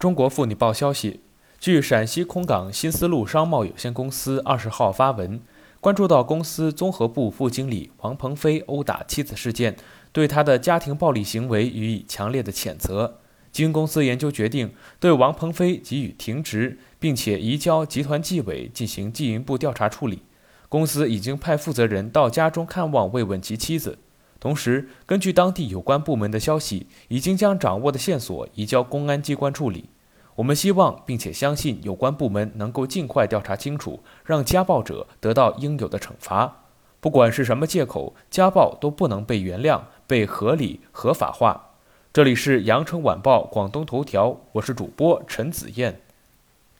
中国妇女报消息，据陕西空港新丝路商贸有限公司二十号发文，关注到公司综合部副经理王鹏飞殴打妻子事件，对他的家庭暴力行为予以强烈的谴责。经公司研究决定，对王鹏飞给予停职，并且移交集团纪委进行进一步调查处理。公司已经派负责人到家中看望慰问其妻子。同时，根据当地有关部门的消息，已经将掌握的线索移交公安机关处理。我们希望并且相信有关部门能够尽快调查清楚，让家暴者得到应有的惩罚。不管是什么借口，家暴都不能被原谅、被合理合法化。这里是羊城晚报广东头条，我是主播陈子燕。